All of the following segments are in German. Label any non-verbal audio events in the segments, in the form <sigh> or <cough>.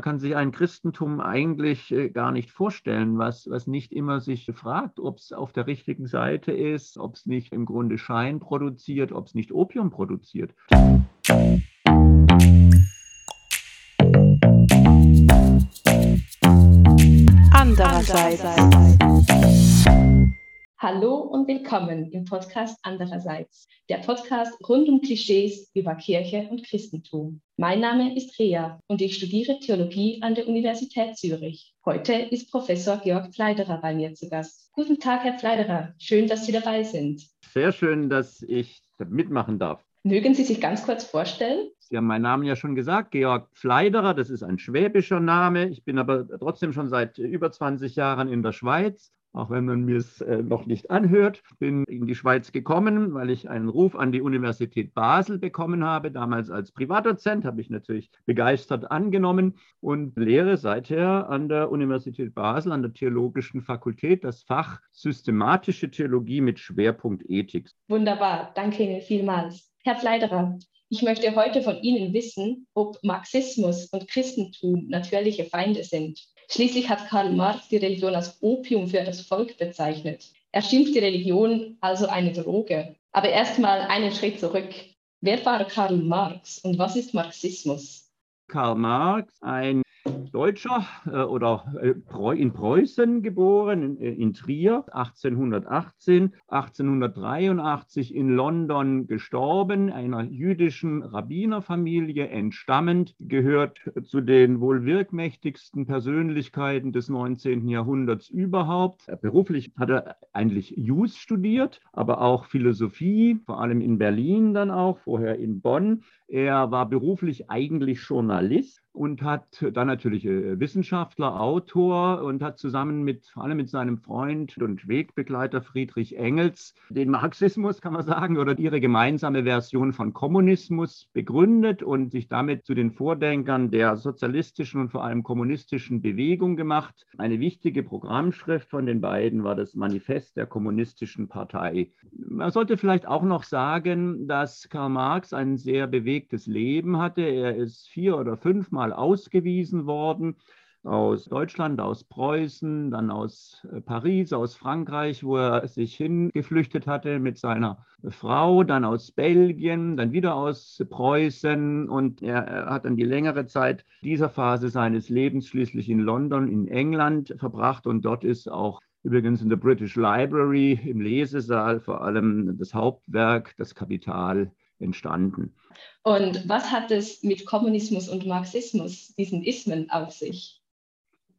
kann sich ein Christentum eigentlich äh, gar nicht vorstellen, was, was nicht immer sich fragt, ob es auf der richtigen Seite ist, ob es nicht im Grunde Schein produziert, ob es nicht Opium produziert. Andererseits. Hallo und willkommen im Podcast Andererseits, der Podcast rund um Klischees über Kirche und Christentum. Mein Name ist Rea und ich studiere Theologie an der Universität Zürich. Heute ist Professor Georg Pfleiderer bei mir zu Gast. Guten Tag, Herr Pfleiderer. Schön, dass Sie dabei sind. Sehr schön, dass ich mitmachen darf. Mögen Sie sich ganz kurz vorstellen? Sie haben meinen Namen ja schon gesagt, Georg Pfleiderer, das ist ein schwäbischer Name. Ich bin aber trotzdem schon seit über 20 Jahren in der Schweiz auch wenn man mir es äh, noch nicht anhört. Bin in die Schweiz gekommen, weil ich einen Ruf an die Universität Basel bekommen habe. Damals als Privatdozent habe ich natürlich begeistert angenommen und lehre seither an der Universität Basel, an der Theologischen Fakultät, das Fach Systematische Theologie mit Schwerpunkt Ethik. Wunderbar, danke Ihnen vielmals. Herr Fleiderer, ich möchte heute von Ihnen wissen, ob Marxismus und Christentum natürliche Feinde sind. Schließlich hat Karl Marx die Religion als Opium für das Volk bezeichnet. Er schimpft die Religion also eine Droge. Aber erstmal einen Schritt zurück. Wer war Karl Marx und was ist Marxismus? Karl Marx, ein Deutscher äh, oder äh, in Preußen geboren, in, äh, in, Trier 1818, 1883 in London gestorben, einer jüdischen Rabbinerfamilie entstammend, gehört zu den wohl wirkmächtigsten Persönlichkeiten des 19. Jahrhunderts überhaupt. Beruflich hat er eigentlich Jus studiert, aber auch Philosophie, vor allem in Berlin dann auch, vorher in Bonn. Er war beruflich eigentlich Journalist und hat dann natürlich äh, Wissenschaftler, Autor und hat zusammen mit, vor allem mit seinem Freund und Wegbegleiter Friedrich Engels den Marxismus, kann man sagen, oder ihre gemeinsame Version von Kommunismus begründet und sich damit zu den Vordenkern der sozialistischen und vor allem kommunistischen Bewegung gemacht. Eine wichtige Programmschrift von den beiden war das Manifest der Kommunistischen Partei. Man sollte vielleicht auch noch sagen, dass Karl Marx ein sehr bewegtes Leben hatte. Er ist vier oder fünfmal mal ausgewiesen worden. Aus Deutschland, aus Preußen, dann aus äh, Paris, aus Frankreich, wo er sich hingeflüchtet hatte mit seiner Frau, dann aus Belgien, dann wieder aus Preußen und er hat dann die längere Zeit dieser Phase seines Lebens schließlich in London, in England verbracht und dort ist auch übrigens in der British Library im Lesesaal vor allem das Hauptwerk, das Kapital entstanden. Und was hat es mit Kommunismus und Marxismus, diesen Ismen, auf sich?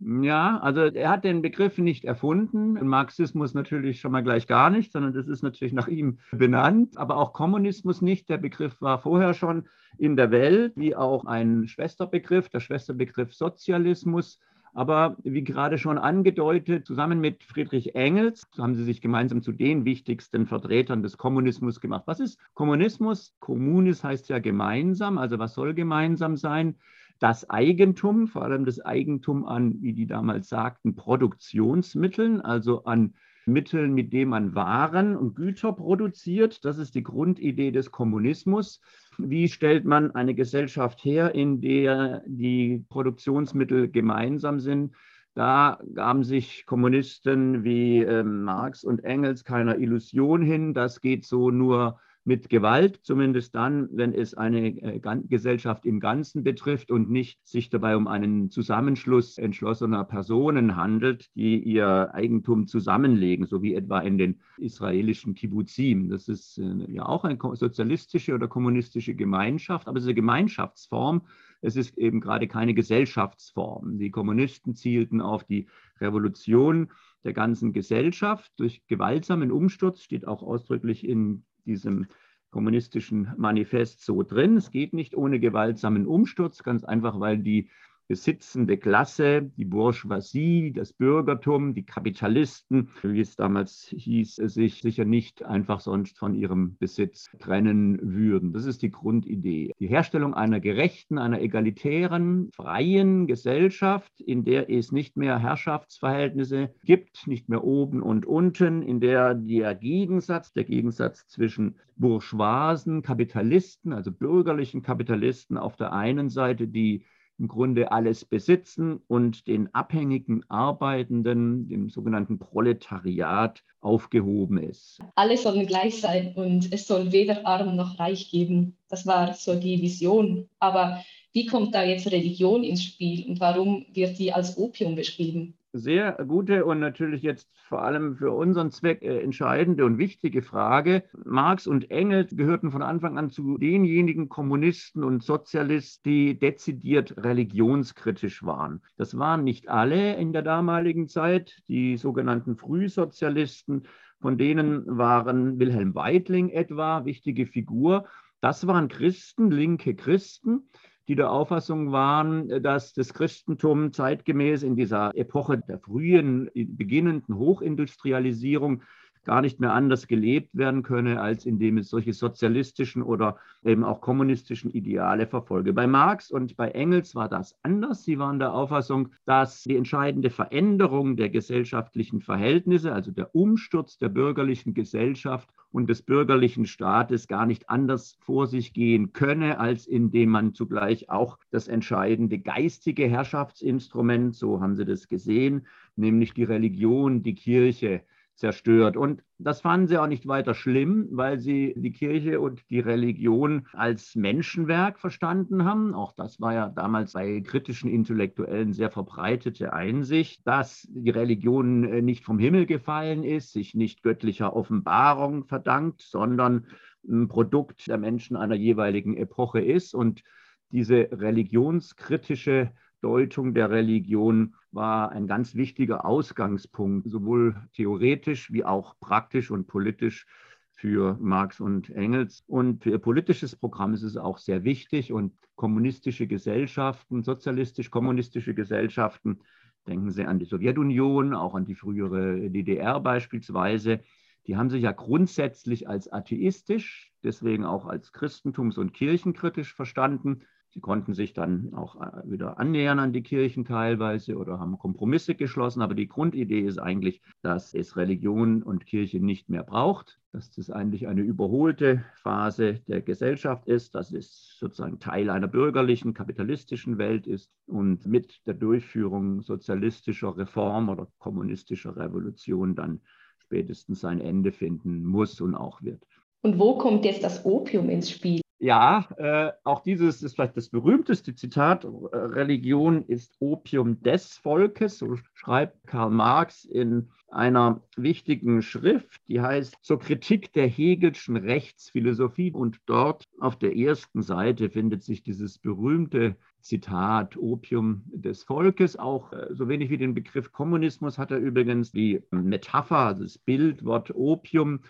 Ja, also er hat den Begriff nicht erfunden. Marxismus natürlich schon mal gleich gar nicht, sondern das ist natürlich nach ihm benannt. Aber auch Kommunismus nicht. Der Begriff war vorher schon in der Welt, wie auch ein Schwesterbegriff, der Schwesterbegriff Sozialismus. Aber wie gerade schon angedeutet, zusammen mit Friedrich Engels haben sie sich gemeinsam zu den wichtigsten Vertretern des Kommunismus gemacht. Was ist Kommunismus? Kommunis heißt ja gemeinsam, also was soll gemeinsam sein? Das Eigentum, vor allem das Eigentum an, wie die damals sagten, Produktionsmitteln, also an Mitteln, mit denen man Waren und Güter produziert. Das ist die Grundidee des Kommunismus. Wie stellt man eine Gesellschaft her, in der die Produktionsmittel gemeinsam sind? Da gaben sich Kommunisten wie äh, Marx und Engels keiner Illusion hin. Das geht so nur mit Gewalt, zumindest dann, wenn es eine äh, Gesellschaft im Ganzen betrifft und nicht sich dabei um einen Zusammenschluss entschlossener Personen handelt, die ihr Eigentum zusammenlegen, so wie etwa in den israelischen Kibbuzim. Das ist äh, ja auch eine sozialistische oder kommunistische Gemeinschaft, aber es ist eine Gemeinschaftsform. Es ist eben gerade keine Gesellschaftsform. Die Kommunisten zielten auf die Revolution der ganzen Gesellschaft durch gewaltsamen Umsturz, steht auch ausdrücklich in diesem kommunistischen Manifest so drin. Es geht nicht ohne gewaltsamen Umsturz, ganz einfach, weil die besitzende Klasse, die Bourgeoisie, das Bürgertum, die Kapitalisten, wie es damals hieß, sich sicher nicht einfach sonst von ihrem Besitz trennen würden. Das ist die Grundidee. Die Herstellung einer gerechten, einer egalitären, freien Gesellschaft, in der es nicht mehr Herrschaftsverhältnisse gibt, nicht mehr oben und unten, in der der Gegensatz, der Gegensatz zwischen bourgeoisen Kapitalisten, also bürgerlichen Kapitalisten auf der einen Seite, die im Grunde alles besitzen und den abhängigen Arbeitenden, dem sogenannten Proletariat, aufgehoben ist. Alle sollen gleich sein und es soll weder arm noch reich geben. Das war so die Vision. Aber wie kommt da jetzt Religion ins Spiel und warum wird die als Opium beschrieben? Sehr gute und natürlich jetzt vor allem für unseren Zweck äh, entscheidende und wichtige Frage. Marx und Engels gehörten von Anfang an zu denjenigen Kommunisten und Sozialisten, die dezidiert religionskritisch waren. Das waren nicht alle in der damaligen Zeit, die sogenannten Frühsozialisten, von denen waren Wilhelm Weitling etwa wichtige Figur. Das waren Christen, linke Christen, die der Auffassung waren, dass das Christentum zeitgemäß in dieser Epoche der frühen, beginnenden Hochindustrialisierung gar nicht mehr anders gelebt werden könne, als indem es solche sozialistischen oder eben auch kommunistischen Ideale verfolge. Bei Marx und bei Engels war das anders. Sie waren der Auffassung, dass die entscheidende Veränderung der gesellschaftlichen Verhältnisse, also der Umsturz der bürgerlichen Gesellschaft und des bürgerlichen Staates gar nicht anders vor sich gehen könne, als indem man zugleich auch das entscheidende geistige Herrschaftsinstrument, so haben sie das gesehen, nämlich die Religion, die Kirche, zerstört. Und das fanden sie auch nicht weiter schlimm, weil sie die Kirche und die Religion als Menschenwerk verstanden haben. Auch das war ja damals bei kritischen Intellektuellen sehr verbreitete Einsicht, dass die Religion äh, nicht vom Himmel gefallen ist, sich nicht göttlicher Offenbarung verdankt, sondern ein Produkt der Menschen einer jeweiligen Epoche ist. Und diese religionskritische Deutung der Religion war ein ganz wichtiger Ausgangspunkt, sowohl theoretisch wie auch praktisch und politisch für Marx und Engels. Und für ihr politisches Programm ist es auch sehr wichtig. Und kommunistische Gesellschaften, sozialistisch-kommunistische Gesellschaften, denken Sie an die Sowjetunion, auch an die frühere DDR beispielsweise, die haben sich ja grundsätzlich als atheistisch, deswegen auch als christentums- und kirchenkritisch verstanden. Sie konnten sich dann auch äh, wieder annähern an die Kirchen teilweise oder haben Kompromisse geschlossen. Aber die Grundidee ist eigentlich, dass es Religion und Kirche nicht mehr braucht, dass das eigentlich eine überholte Phase der Gesellschaft ist, dass es sozusagen Teil einer bürgerlichen, kapitalistischen Welt ist und mit der Durchführung sozialistischer Reform oder kommunistischer Revolution dann spätestens sein Ende finden muss und auch wird. Und wo kommt jetzt das Opium ins Spiel? Ja, äh, auch dieses ist vielleicht das berühmteste Zitat. Religion ist Opium des Volkes, so schreibt Karl Marx in einer wichtigen Schrift, die heißt Zur Kritik der Hegelschen Rechtsphilosophie. Und dort auf der ersten Seite findet sich dieses berühmte Zitat Opium des Volkes. Auch äh, so wenig wie den Begriff Kommunismus hat er übrigens die Metapher, also das Bildwort Opium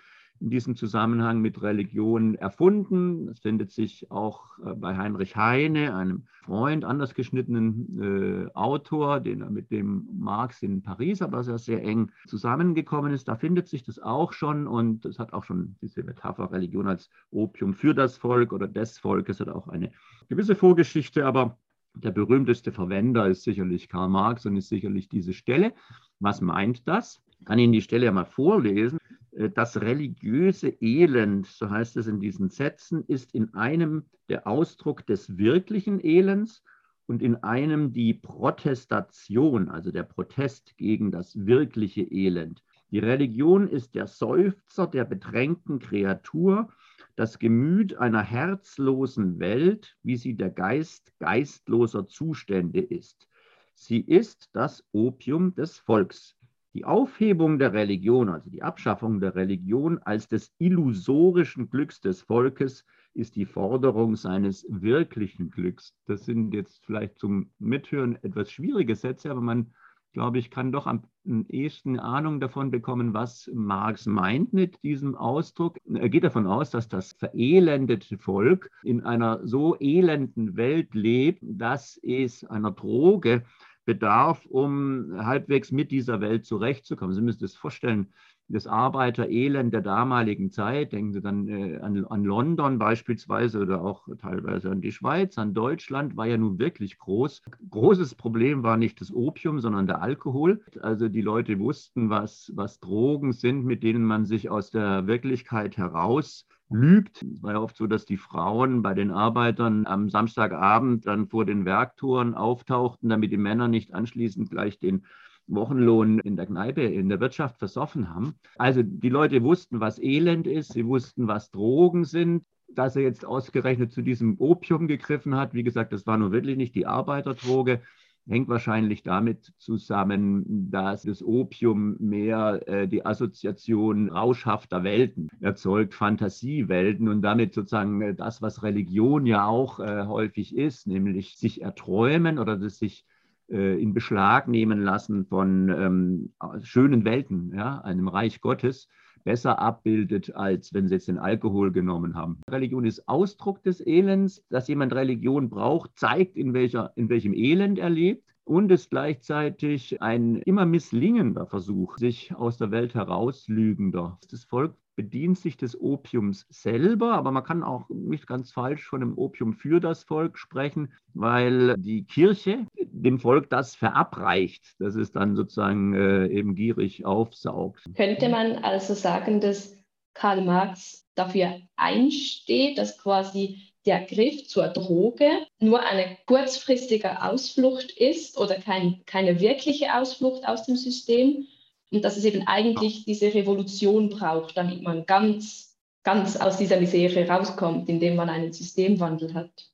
in diesem Zusammenhang mit Religion erfunden. Es findet sich auch äh, bei Heinrich Heine, einem Freund, anders geschnittenen äh, Autor, den er mit dem Marx in Paris aber sehr, sehr eng zusammengekommen ist. Da findet sich das auch schon und es hat auch schon diese Metapher Religion als Opium für das Volk oder des Volkes, hat auch eine gewisse Vorgeschichte, aber der berühmteste Verwender ist sicherlich Karl Marx und ist sicherlich diese Stelle. Was meint das? Ich kann Ihnen die Stelle ja mal vorlesen. Äh, das religiöse Elend, so heißt es in diesen Sätzen, ist in einem der Ausdruck des wirklichen Elends und in einem die Protestation, also der Protest gegen das wirkliche Elend. Die Religion ist der Seufzer der bedrängten Kreatur, das Gemüt einer herzlosen Welt, wie sie der Geist geistloser Zustände ist. Sie ist das Opium des Volks. Die Aufhebung der Religion, also die Abschaffung der Religion als des illusorischen Glücks des Volkes, ist die Forderung seines wirklichen Glücks. Das sind jetzt vielleicht zum Mithören etwas schwierige Sätze, aber man, glaube ich, kann doch am ehesten Ahnung davon bekommen, was Marx meint mit diesem Ausdruck. Er geht davon aus, dass das verelendete Volk in einer so elenden Welt lebt, dass es einer Droge bedarf, um halbwegs mit dieser Welt zurechtzukommen. Sie müssen sich das vorstellen, das Arbeiterelend der damaligen Zeit, denken Sie dann äh, an, an, London beispielsweise oder auch teilweise an die Schweiz, an Deutschland, war ja nun wirklich groß. Großes Problem war nicht das Opium, sondern der Alkohol. Also die Leute wussten, was, was Drogen sind, mit denen man sich aus der Wirklichkeit heraus lügt. Es war ja oft so, dass die Frauen bei den Arbeitern am Samstagabend dann vor den Werktouren auftauchten, damit die Männer nicht anschließend gleich den Wochenlohn in der Kneipe, in der Wirtschaft versoffen haben. Also die Leute wussten, was Elend ist, sie wussten, was Drogen sind. Dass er jetzt ausgerechnet zu diesem Opium gegriffen hat, wie gesagt, das war nun wirklich nicht die Arbeiterdroge, hängt wahrscheinlich damit zusammen, dass das Opium mehr äh, die Assoziation rauschhafter Welten erzeugt, Fantasiewelten und damit sozusagen äh, das, was Religion ja auch äh, häufig ist, nämlich sich erträumen oder das sich äh, in Beschlag nehmen lassen von ähm, schönen Welten, ja, einem Reich Gottes besser abbildet, als wenn sie jetzt den Alkohol genommen haben. Religion ist Ausdruck des Elends. Dass jemand Religion braucht, zeigt, in, welcher, in welchem Elend er lebt und ist gleichzeitig ein immer misslingender Versuch, sich aus der Welt herauslügender. Das Volk bedient sich des Opiums selber, aber man kann auch nicht ganz falsch von dem Opium für das Volk sprechen, weil die Kirche dem Volk das verabreicht, dass es dann sozusagen äh, eben gierig aufsaugt. Könnte man also sagen, dass Karl Marx dafür einsteht, dass quasi der Griff zur Droge nur eine kurzfristige Ausflucht ist oder kein, keine wirkliche Ausflucht aus dem System und dass es eben eigentlich diese Revolution braucht, damit man ganz, ganz aus dieser Misere rauskommt, indem man einen Systemwandel hat.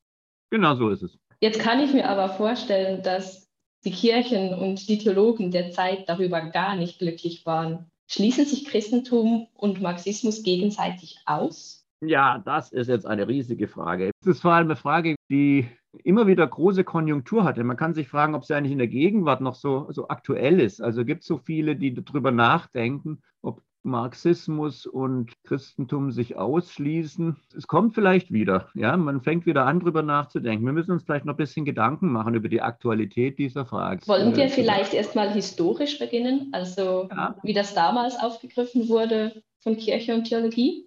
Genau so ist es. Jetzt kann ich mir aber vorstellen, dass die Kirchen und die Theologen der Zeit darüber gar nicht glücklich waren. Schließen sich Christentum und Marxismus gegenseitig aus? Ja, das ist jetzt eine riesige Frage. Das ist vor allem eine Frage, die immer wieder große Konjunktur hatte. Man kann sich fragen, ob sie eigentlich in der Gegenwart noch so, so aktuell ist. Also gibt es so viele, die darüber nachdenken, ob Marxismus und Christentum sich ausschließen. Es kommt vielleicht wieder. Ja, man fängt wieder an, darüber nachzudenken. Wir müssen uns vielleicht noch ein bisschen Gedanken machen über die Aktualität dieser Frage. Wollen wir vielleicht erstmal historisch beginnen, also ja. wie das damals aufgegriffen wurde von Kirche und Theologie?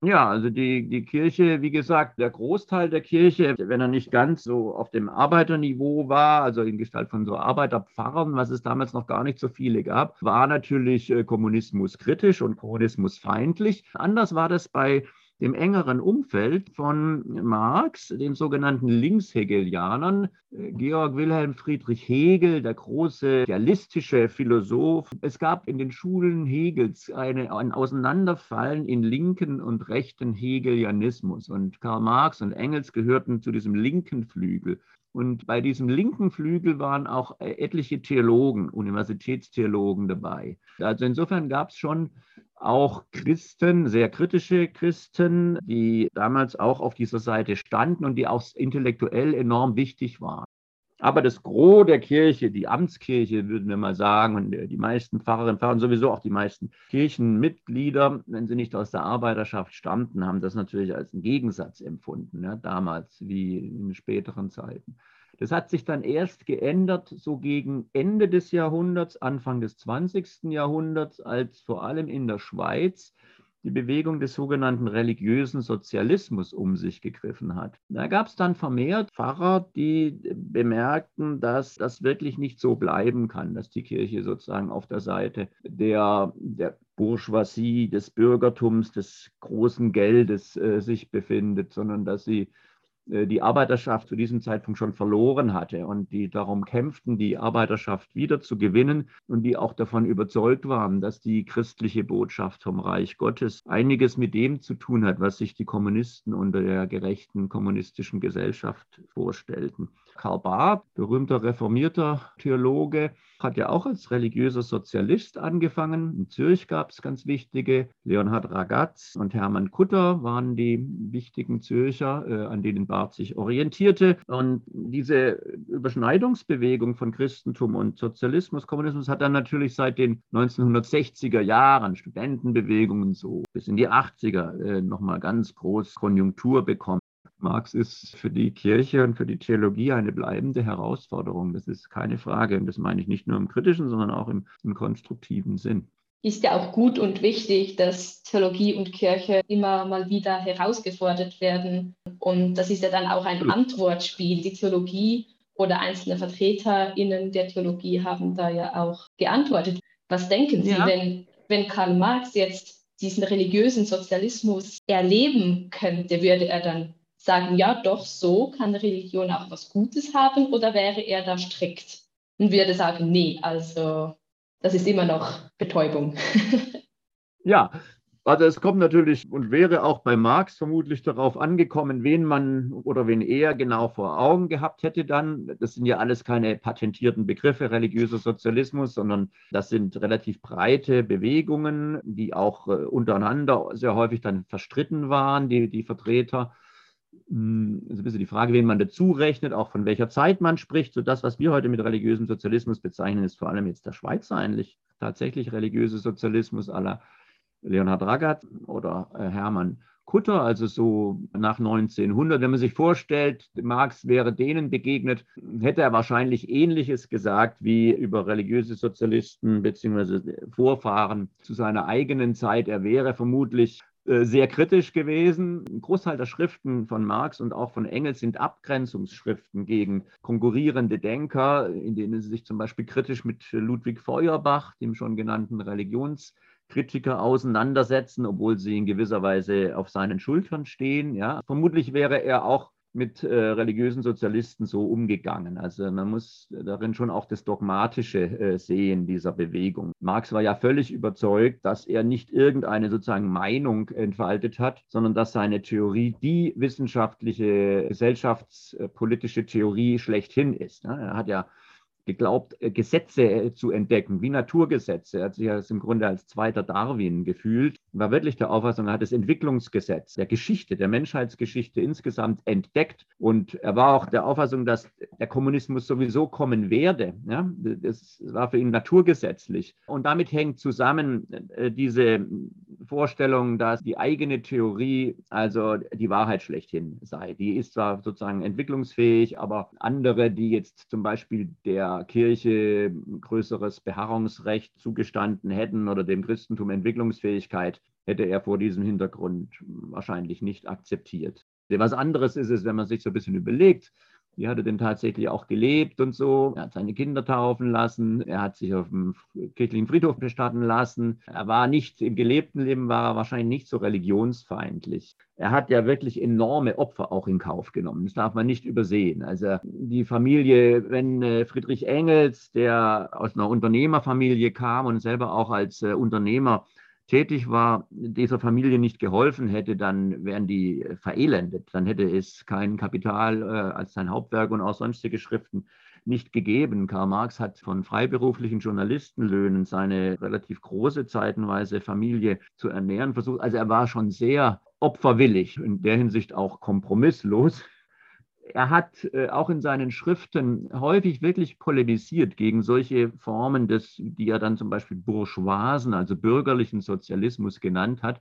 Ja, also die, die Kirche, wie gesagt, der Großteil der Kirche, wenn er nicht ganz so auf dem Arbeiterniveau war, also in Gestalt von so Arbeiterpfarrern, was es damals noch gar nicht so viele gab, war natürlich äh, Kommunismus kritisch und Kommunismus feindlich. Anders war das bei dem engeren Umfeld von Marx, den sogenannten Linkshegelianern, Georg Wilhelm Friedrich Hegel, der große idealistische Philosoph. Es gab in den Schulen Hegels eine, ein Auseinanderfallen in linken und rechten Hegelianismus. Und Karl Marx und Engels gehörten zu diesem linken Flügel. Und bei diesem linken Flügel waren auch etliche Theologen, Universitätstheologen dabei. Also insofern gab es schon auch Christen, sehr kritische Christen, die damals auch auf dieser Seite standen und die auch intellektuell enorm wichtig waren. Aber das Gros der Kirche, die Amtskirche, würden wir mal sagen, und die meisten Pfarrerinnen und Pfarrer sowieso auch die meisten Kirchenmitglieder, wenn sie nicht aus der Arbeiterschaft stammten, haben das natürlich als einen Gegensatz empfunden, ja, damals wie in späteren Zeiten. Das hat sich dann erst geändert, so gegen Ende des Jahrhunderts, Anfang des 20. Jahrhunderts, als vor allem in der Schweiz die Bewegung des sogenannten religiösen Sozialismus um sich gegriffen hat. Da gab es dann vermehrt Pfarrer, die bemerkten, dass das wirklich nicht so bleiben kann, dass die Kirche sozusagen auf der Seite der, der Bourgeoisie, des Bürgertums, des großen Geldes äh, sich befindet, sondern dass sie die Arbeiterschaft zu diesem Zeitpunkt schon verloren hatte und die darum kämpften, die Arbeiterschaft wieder zu gewinnen und die auch davon überzeugt waren, dass die christliche Botschaft vom Reich Gottes einiges mit dem zu tun hat, was sich die Kommunisten unter der gerechten kommunistischen Gesellschaft vorstellten. Karl Barth, berühmter reformierter Theologe, hat ja auch als religiöser Sozialist angefangen. In Zürich gab es ganz wichtige. Leonhard Ragatz und Hermann Kutter waren die wichtigen Zürcher, äh, an denen Barth sich orientierte. Und diese Überschneidungsbewegung von Christentum und Sozialismus, Kommunismus hat dann natürlich seit den 1960er Jahren, Studentenbewegungen so bis in die 80er, äh, nochmal ganz groß Konjunktur bekommen. Marx ist für die Kirche und für die Theologie eine bleibende Herausforderung. Das ist keine Frage. Und das meine ich nicht nur im kritischen, sondern auch im, im konstruktiven Sinn. Ist ja auch gut und wichtig, dass Theologie und Kirche immer mal wieder herausgefordert werden. Und das ist ja dann auch ein Antwortspiel. Die Theologie oder einzelne VertreterInnen der Theologie haben da ja auch geantwortet. Was denken Sie, ja. wenn, wenn Karl Marx jetzt diesen religiösen Sozialismus erleben könnte, würde er dann sagen, ja, doch, so kann Religion auch was Gutes haben oder wäre er da strikt und würde sagen, nee, also das ist immer noch Betäubung. <laughs> ja, also es kommt natürlich und wäre auch bei Marx vermutlich darauf angekommen, wen man oder wen er genau vor Augen gehabt hätte dann. Das sind ja alles keine patentierten Begriffe, religiöser Sozialismus, sondern das sind relativ breite Bewegungen, die auch äh, untereinander sehr häufig dann verstritten waren, die, die Vertreter. Hm, ist ein bisschen die Frage, wen man dazu rechnet, auch von welcher Zeit man spricht. So das, was wir heute mit religiösem Sozialismus bezeichnen, ist vor allem jetzt der Schweizer eigentlich tatsächlich religiöse Sozialismus aller Leonhard Ragat oder äh, Hermann Kutter, also so nach 1900. Wenn man sich vorstellt, Marx wäre denen begegnet, hätte er wahrscheinlich Ähnliches gesagt wie über religiöse Sozialisten bzw. Vorfahren zu seiner eigenen Zeit. Er wäre vermutlich sehr kritisch gewesen. Ein Großteil der Schriften von Marx und auch von Engels sind Abgrenzungsschriften gegen konkurrierende Denker, in denen sie sich zum Beispiel kritisch mit Ludwig Feuerbach, dem schon genannten Religions- Kritiker auseinandersetzen, obwohl sie in gewisser Weise auf seinen Schultern stehen. Ja. Vermutlich wäre er auch mit äh, religiösen Sozialisten so umgegangen. Also man muss darin schon auch das Dogmatische äh, sehen dieser Bewegung. Marx war ja völlig überzeugt, dass er nicht irgendeine sozusagen Meinung entfaltet hat, sondern dass seine Theorie die wissenschaftliche, gesellschaftspolitische Theorie schlechthin ist. Ne. Er hat ja geglaubt, äh, Gesetze äh, zu entdecken, wie Naturgesetze. Er hat sich ja im Grunde als zweiter Darwin gefühlt, war wirklich der Auffassung, er hat das Entwicklungsgesetz der Geschichte, der Menschheitsgeschichte insgesamt entdeckt. Und er war auch der Auffassung, dass der Kommunismus sowieso kommen werde. Ja, das war für ihn naturgesetzlich. Und damit hängt zusammen äh, diese Vorstellung, dass die eigene Theorie, also die Wahrheit schlechthin sei. Die ist zwar sozusagen entwicklungsfähig, aber andere, die jetzt zum Beispiel der Kirche größeres Beharrungsrecht zugestanden hätten oder dem Christentum Entwicklungsfähigkeit, hätte er vor diesem Hintergrund wahrscheinlich nicht akzeptiert. Was anderes ist es, wenn man sich so ein bisschen überlegt, wie hat er denn tatsächlich auch gelebt und so. Er hat seine Kinder taufen lassen, er hat sich auf dem kirchlichen Friedhof bestatten lassen. Er war nicht, im gelebten Leben war er wahrscheinlich nicht so religionsfeindlich. Er hat ja wirklich enorme Opfer auch in Kauf genommen. Das darf man nicht übersehen. Also die Familie, wenn äh, Friedrich Engels, der aus einer Unternehmerfamilie kam und selber auch als äh, Unternehmer tätig war, dieser Familie nicht geholfen hätte, dann wären die verelendet. Dann hätte es kein Kapital äh, als sein Hauptwerk und auch sonstige Schriften nicht gegeben. Karl Marx hat von freiberuflichen Journalistenlöhnen seine relativ große zeitenweise Familie zu ernähren versucht. Also er war schon sehr opferwillig, in der Hinsicht auch kompromisslos er hat äh, auch in seinen Schriften häufig wirklich polemisiert gegen solche Formen des, die er dann zum Beispiel bourgeoisen, also bürgerlichen Sozialismus genannt hat,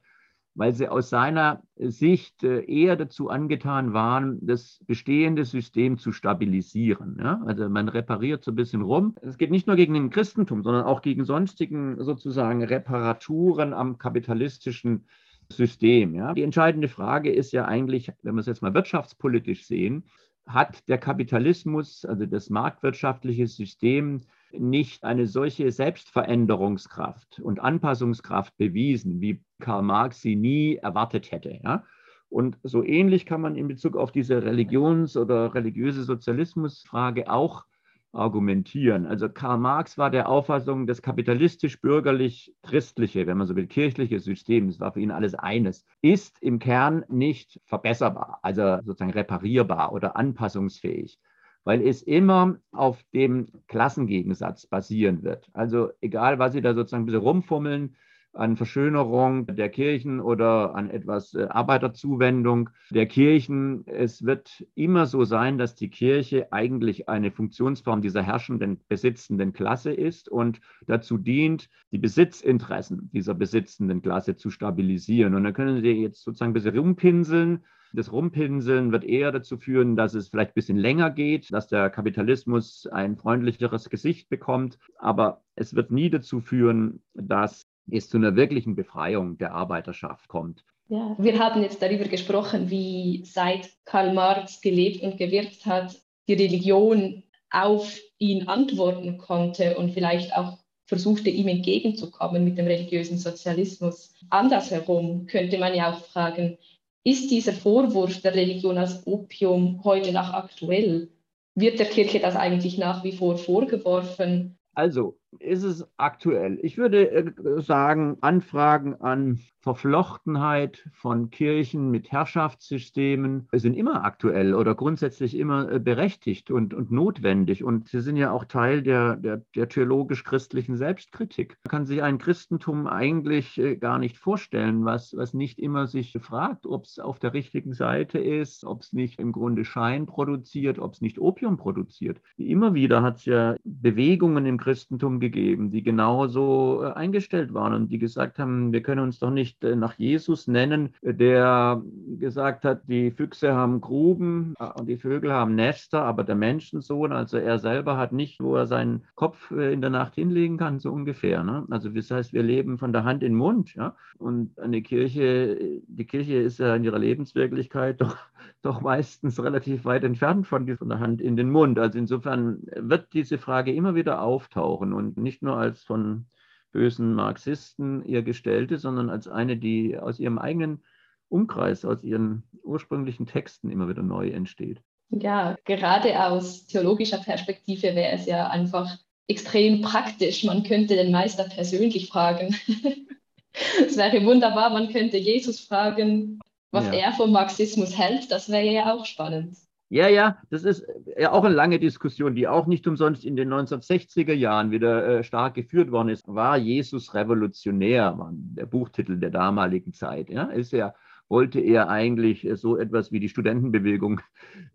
weil sie aus seiner Sicht äh, eher dazu angetan waren, das bestehende System zu stabilisieren. Ja? Also man repariert so ein bisschen rum. Es geht nicht nur gegen den Christentum, sondern auch gegen sonstigen sozusagen Reparaturen am kapitalistischen System. Ja? Die entscheidende Frage ist ja eigentlich, wenn wir es jetzt mal wirtschaftspolitisch sehen, hat der Kapitalismus, also das marktwirtschaftliche System, nicht eine solche Selbstveränderungskraft und Anpassungskraft bewiesen, wie Karl Marx sie nie erwartet hätte. Ja? Und so ähnlich kann man in Bezug auf diese Religions- oder religiöse Sozialismusfrage auch argumentieren. Also Karl Marx war der Auffassung, das kapitalistisch-bürgerlich-christliche, wenn man so will, kirchliche System, das war für ihn alles eines, ist im Kern nicht verbesserbar, also sozusagen reparierbar oder anpassungsfähig, weil es immer auf dem Klassengegensatz basieren wird. Also egal, was Sie da sozusagen ein bisschen rumfummeln, an Verschönerung der Kirchen oder an etwas äh, Arbeiterzuwendung der Kirchen. Es wird immer so sein, dass die Kirche eigentlich eine Funktionsform dieser herrschenden, besitzenden Klasse ist und dazu dient, die Besitzinteressen dieser besitzenden Klasse zu stabilisieren. Und dann können Sie jetzt sozusagen ein bisschen rumpinseln. Das Rumpinseln wird eher dazu führen, dass es vielleicht ein bisschen länger geht, dass der Kapitalismus ein freundlicheres Gesicht bekommt. Aber es wird nie dazu führen, dass es zu einer wirklichen Befreiung der Arbeiterschaft kommt. Ja, wir haben jetzt darüber gesprochen, wie seit Karl Marx gelebt und gewirkt hat, die Religion auf ihn antworten konnte und vielleicht auch versuchte, ihm entgegenzukommen mit dem religiösen Sozialismus. Andersherum könnte man ja auch fragen, ist dieser Vorwurf der Religion als Opium heute noch aktuell? Wird der Kirche das eigentlich nach wie vor vorgeworfen? Also, ist es aktuell? Ich würde äh, sagen, Anfragen an Verflochtenheit von Kirchen mit Herrschaftssystemen sind immer aktuell oder grundsätzlich immer äh, berechtigt und, und notwendig. Und sie sind ja auch Teil der, der, der theologisch-christlichen Selbstkritik. Man kann sich ein Christentum eigentlich äh, gar nicht vorstellen, was, was nicht immer sich fragt, ob es auf der richtigen Seite ist, ob es nicht im Grunde Schein produziert, ob es nicht Opium produziert. Immer wieder hat es ja Bewegungen im Christentum gegeben, die genauso äh, eingestellt waren und die gesagt haben, wir können uns doch nicht äh, nach Jesus nennen, der gesagt hat, die Füchse haben Gruben äh, und die Vögel haben Nester, aber der Menschensohn, also er selber hat nicht, wo er seinen Kopf in der Nacht hinlegen kann, so ungefähr. Ne? Also das heißt, wir leben von der Hand in den Mund. Ja? Und eine Kirche, die Kirche ist ja in ihrer Lebenswirklichkeit <laughs> doch, doch meistens relativ weit entfernt von, der Hand in den Mund. Also insofern wird diese Frage immer wieder auftauchen und nicht nur als von bösen Marxisten ihr gestellte, sondern als eine, die aus ihrem eigenen Umkreis, aus ihren ursprünglichen Texten immer wieder neu entsteht. Ja, gerade aus theologischer Perspektive wäre es ja einfach extrem praktisch. Man könnte den Meister persönlich fragen. <laughs> es wäre wunderbar, man könnte Jesus fragen, was ja. er vom Marxismus hält. Das wäre ja auch spannend. Ja, ja, das ist äh, ja auch eine lange Diskussion, die auch nicht umsonst in den 1960er Jahren wieder äh, stark geführt worden ist. War Jesus revolutionär, war der Buchtitel der damaligen Zeit. Ja, ist er, wollte er eigentlich äh, so etwas wie die Studentenbewegung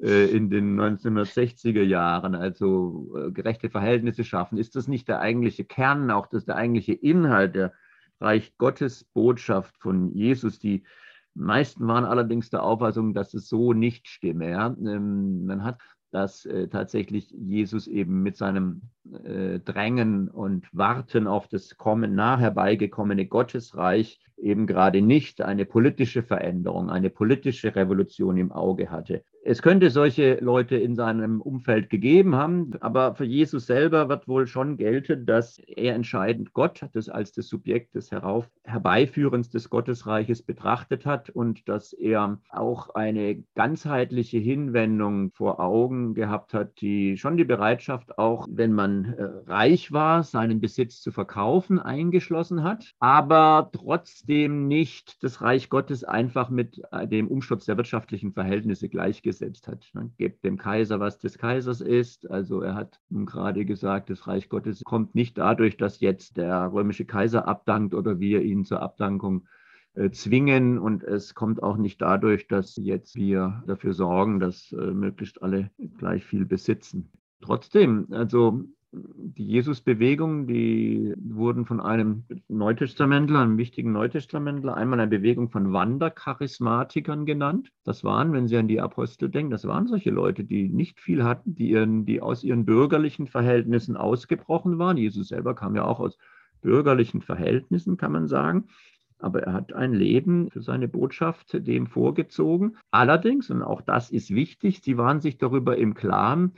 äh, in den 1960er Jahren, also äh, gerechte Verhältnisse schaffen. Ist das nicht der eigentliche Kern, auch das der eigentliche Inhalt der Reich Gottes Botschaft von Jesus, die meisten waren allerdings der Auffassung, dass es so nicht stimme. Ja. Ähm, man hat dass äh, tatsächlich Jesus eben mit seinem äh, Drängen und Warten auf das kommen, nah herbeigekommene Gottesreich eben gerade nicht eine politische Veränderung, eine politische Revolution im Auge hatte. Es könnte solche Leute in seinem Umfeld gegeben haben, aber für Jesus selber wird wohl schon gelten, dass er entscheidend Gott das als das Subjekt des Herauf Herbeiführens des Gottesreiches betrachtet hat und dass er auch eine ganzheitliche Hinwendung vor Augen gehabt hat, die schon die Bereitschaft auch, wenn man äh, reich war, seinen Besitz zu verkaufen, eingeschlossen hat, aber trotzdem nicht das Reich Gottes einfach mit äh, dem Umsturz der wirtschaftlichen Verhältnisse gleichgesetzt durchgesetzt hat. Ne? Gebt dem Kaiser, was des Kaisers ist. Also er hat gerade gesagt, das Reich Gottes kommt nicht dadurch, dass jetzt der römische Kaiser abdankt oder wir ihn zur Abdankung äh, zwingen. Und es kommt auch nicht dadurch, dass jetzt wir dafür sorgen, dass äh, möglichst alle gleich viel besitzen. Trotzdem, also die Jesusbewegung, die wurden von einem Neutestamentler, einem wichtigen Neutestamentler, einmal eine Bewegung von Wandercharismatikern genannt. Das waren, wenn Sie an die Apostel denken, das waren solche Leute, die nicht viel hatten, die, ihren, die aus ihren bürgerlichen Verhältnissen ausgebrochen waren. Jesus selber kam ja auch aus bürgerlichen Verhältnissen, kann man sagen. Aber er hat ein Leben für seine Botschaft dem vorgezogen. Allerdings, und auch das ist wichtig, sie waren sich darüber im Klaren,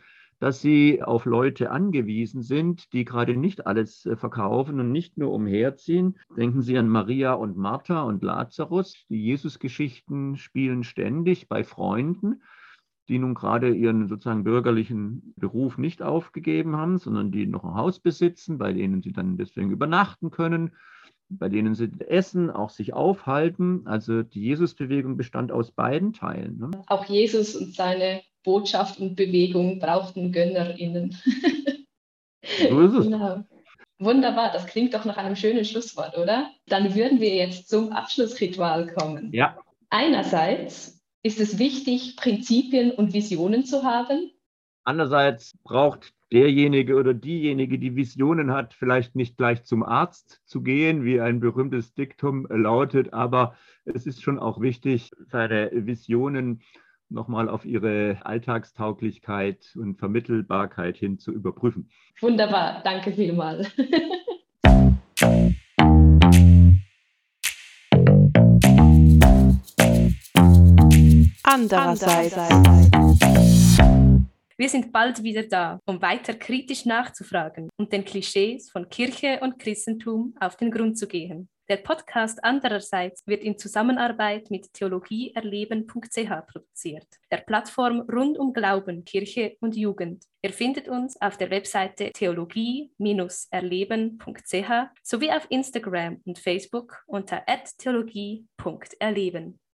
dass sie auf Leute angewiesen sind, die gerade nicht alles äh, verkaufen und nicht nur umherziehen. Denken Sie an Maria und Martha und Lazarus. Die Jesusgeschichten spielen ständig bei Freunden, die nun gerade ihren sozusagen bürgerlichen Beruf nicht aufgegeben haben, sondern die noch ein Haus besitzen, bei denen sie dann deswegen übernachten können bei denen sie essen, auch sich aufhalten. Also die Jesusbewegung bestand aus beiden Teilen. Ne? Auch Jesus und seine Botschaft und Bewegung brauchten GönnerInnen. so ist es. Genau. Wunderbar, das klingt doch nach einem schönen Schlusswort, oder? Dann würden wir jetzt zum Abschlussritual kommen. Ja. Einerseits ist es wichtig, Prinzipien und Visionen zu haben. Andererseits braucht derjenige oder diejenige, die Visionen hat, vielleicht nicht gleich zum Arzt zu gehen, wie ein berühmtes Diktum lautet, aber es ist schon auch wichtig, seine Visionen nochmal auf ihre Alltagstauglichkeit und Vermittelbarkeit hin zu überprüfen. Wunderbar, danke vielmals. Andererseits. Wir sind bald wieder da, um weiter kritisch nachzufragen und den Klischees von Kirche und Christentum auf den Grund zu gehen. Der Podcast andererseits wird in Zusammenarbeit mit theologieerleben.ch produziert, der Plattform rund um Glauben, Kirche und Jugend. Ihr findet uns auf der Webseite theologie-erleben.ch sowie auf Instagram und Facebook unter theologie.erleben.